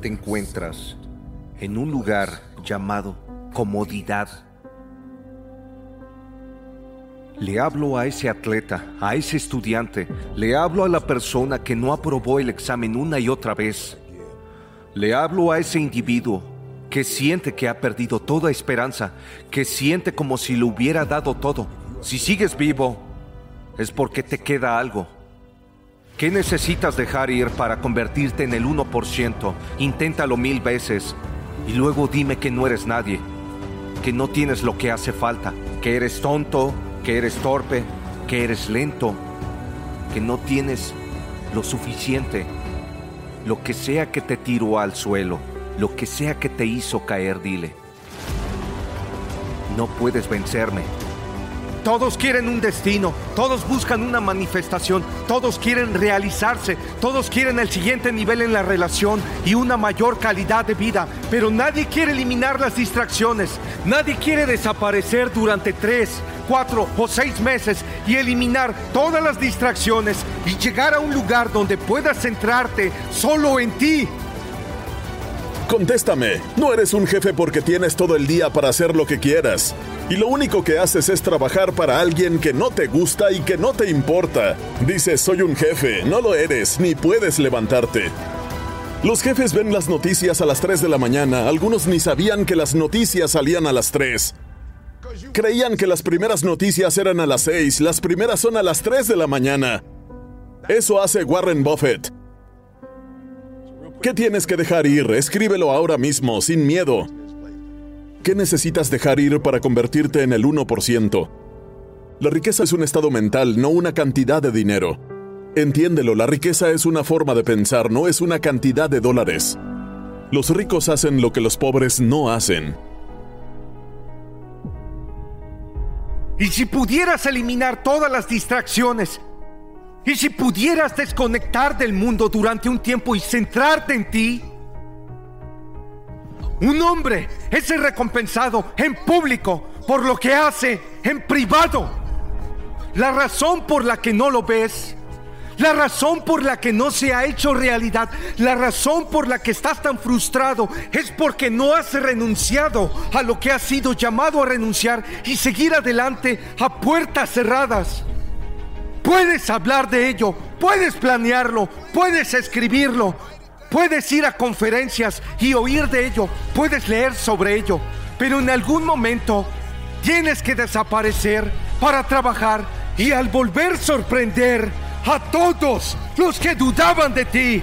Te encuentras en un lugar llamado comodidad. Le hablo a ese atleta, a ese estudiante, le hablo a la persona que no aprobó el examen una y otra vez. Le hablo a ese individuo que siente que ha perdido toda esperanza, que siente como si le hubiera dado todo. Si sigues vivo, es porque te queda algo. ¿Qué necesitas dejar ir para convertirte en el 1%? Inténtalo mil veces y luego dime que no eres nadie, que no tienes lo que hace falta, que eres tonto, que eres torpe, que eres lento, que no tienes lo suficiente. Lo que sea que te tiró al suelo, lo que sea que te hizo caer, dile. No puedes vencerme. Todos quieren un destino, todos buscan una manifestación, todos quieren realizarse, todos quieren el siguiente nivel en la relación y una mayor calidad de vida, pero nadie quiere eliminar las distracciones, nadie quiere desaparecer durante tres, cuatro o seis meses y eliminar todas las distracciones y llegar a un lugar donde puedas centrarte solo en ti. Contéstame, no eres un jefe porque tienes todo el día para hacer lo que quieras y lo único que haces es trabajar para alguien que no te gusta y que no te importa. Dices, soy un jefe, no lo eres, ni puedes levantarte. Los jefes ven las noticias a las 3 de la mañana, algunos ni sabían que las noticias salían a las 3. Creían que las primeras noticias eran a las 6, las primeras son a las 3 de la mañana. Eso hace Warren Buffett. ¿Qué tienes que dejar ir? Escríbelo ahora mismo, sin miedo. ¿Qué necesitas dejar ir para convertirte en el 1%? La riqueza es un estado mental, no una cantidad de dinero. Entiéndelo, la riqueza es una forma de pensar, no es una cantidad de dólares. Los ricos hacen lo que los pobres no hacen. Y si pudieras eliminar todas las distracciones, y si pudieras desconectar del mundo durante un tiempo y centrarte en ti, un hombre es recompensado en público por lo que hace en privado. La razón por la que no lo ves, la razón por la que no se ha hecho realidad, la razón por la que estás tan frustrado es porque no has renunciado a lo que has sido llamado a renunciar y seguir adelante a puertas cerradas. Puedes hablar de ello, puedes planearlo, puedes escribirlo, Puedes ir a conferencias y oír de ello, puedes leer sobre ello, pero en algún momento tienes que desaparecer para trabajar y al volver sorprender a todos los que dudaban de ti.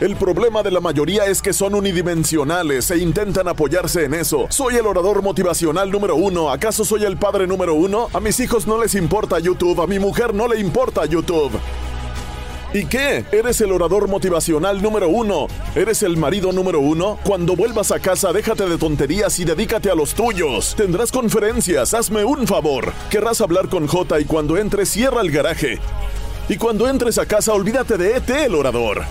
El problema de la mayoría es que son unidimensionales e intentan apoyarse en eso. Soy el orador motivacional número uno. ¿Acaso soy el padre número uno? A mis hijos no les importa YouTube, a mi mujer no le importa YouTube. ¿Y qué? ¿Eres el orador motivacional número uno? ¿Eres el marido número uno? Cuando vuelvas a casa, déjate de tonterías y dedícate a los tuyos. Tendrás conferencias, hazme un favor. Querrás hablar con J y cuando entres, cierra el garaje. Y cuando entres a casa, olvídate de ET, el orador.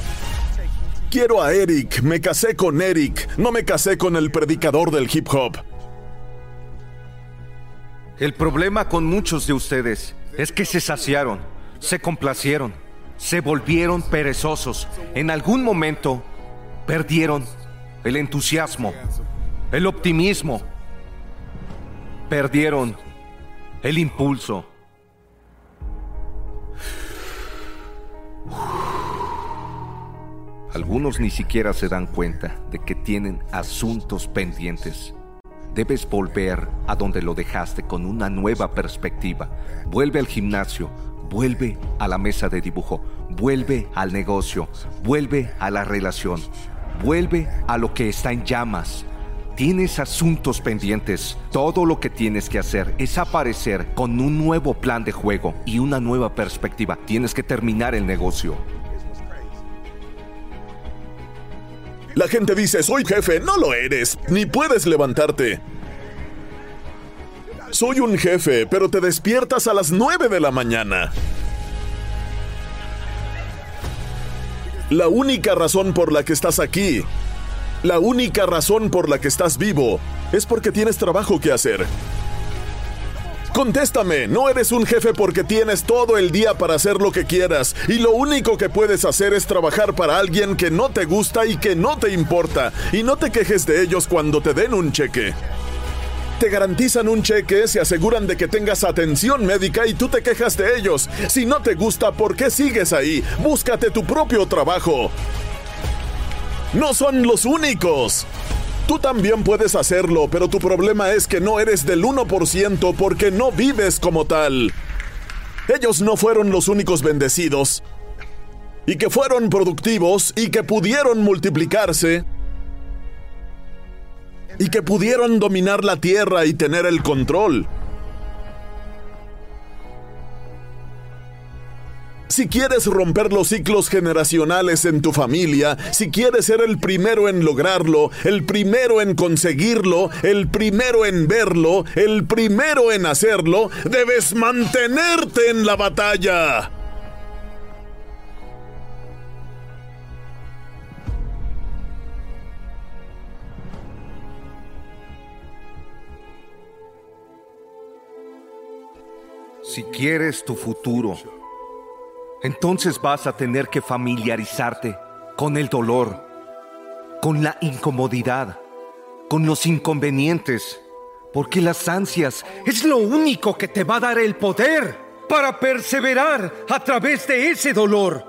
Quiero a Eric, me casé con Eric, no me casé con el predicador del hip hop. El problema con muchos de ustedes es que se saciaron, se complacieron se volvieron perezosos. En algún momento perdieron el entusiasmo, el optimismo, perdieron el impulso. Algunos ni siquiera se dan cuenta de que tienen asuntos pendientes. Debes volver a donde lo dejaste con una nueva perspectiva. Vuelve al gimnasio, vuelve a la mesa de dibujo, vuelve al negocio, vuelve a la relación, vuelve a lo que está en llamas. Tienes asuntos pendientes. Todo lo que tienes que hacer es aparecer con un nuevo plan de juego y una nueva perspectiva. Tienes que terminar el negocio. La gente dice, soy jefe, no lo eres, ni puedes levantarte. Soy un jefe, pero te despiertas a las 9 de la mañana. La única razón por la que estás aquí, la única razón por la que estás vivo, es porque tienes trabajo que hacer. Contéstame, no eres un jefe porque tienes todo el día para hacer lo que quieras y lo único que puedes hacer es trabajar para alguien que no te gusta y que no te importa y no te quejes de ellos cuando te den un cheque. Te garantizan un cheque, se aseguran de que tengas atención médica y tú te quejas de ellos. Si no te gusta, ¿por qué sigues ahí? Búscate tu propio trabajo. No son los únicos. Tú también puedes hacerlo, pero tu problema es que no eres del 1% porque no vives como tal. Ellos no fueron los únicos bendecidos. Y que fueron productivos y que pudieron multiplicarse. Y que pudieron dominar la tierra y tener el control. Si quieres romper los ciclos generacionales en tu familia, si quieres ser el primero en lograrlo, el primero en conseguirlo, el primero en verlo, el primero en hacerlo, debes mantenerte en la batalla. Si quieres tu futuro, entonces vas a tener que familiarizarte con el dolor, con la incomodidad, con los inconvenientes, porque las ansias es lo único que te va a dar el poder para perseverar a través de ese dolor.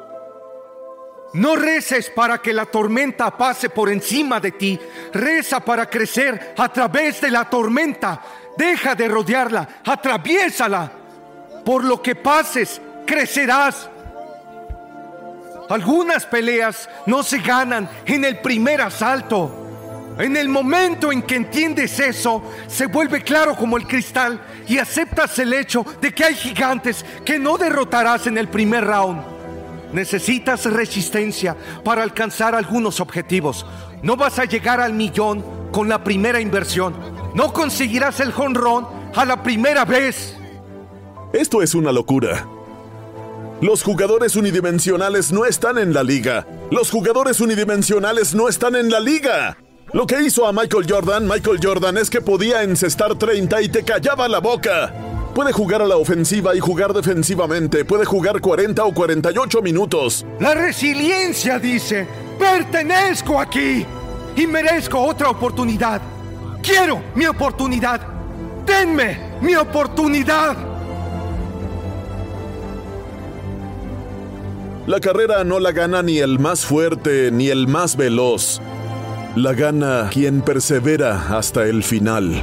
No reces para que la tormenta pase por encima de ti, reza para crecer a través de la tormenta. Deja de rodearla, atraviésala. Por lo que pases, crecerás. Algunas peleas no se ganan en el primer asalto. En el momento en que entiendes eso, se vuelve claro como el cristal y aceptas el hecho de que hay gigantes que no derrotarás en el primer round. Necesitas resistencia para alcanzar algunos objetivos. No vas a llegar al millón con la primera inversión. No conseguirás el jonrón a la primera vez. Esto es una locura. Los jugadores unidimensionales no están en la liga. Los jugadores unidimensionales no están en la liga. Lo que hizo a Michael Jordan, Michael Jordan, es que podía encestar 30 y te callaba la boca. Puede jugar a la ofensiva y jugar defensivamente. Puede jugar 40 o 48 minutos. La resiliencia dice, pertenezco aquí y merezco otra oportunidad. Quiero mi oportunidad. Denme mi oportunidad. La carrera no la gana ni el más fuerte ni el más veloz. La gana quien persevera hasta el final.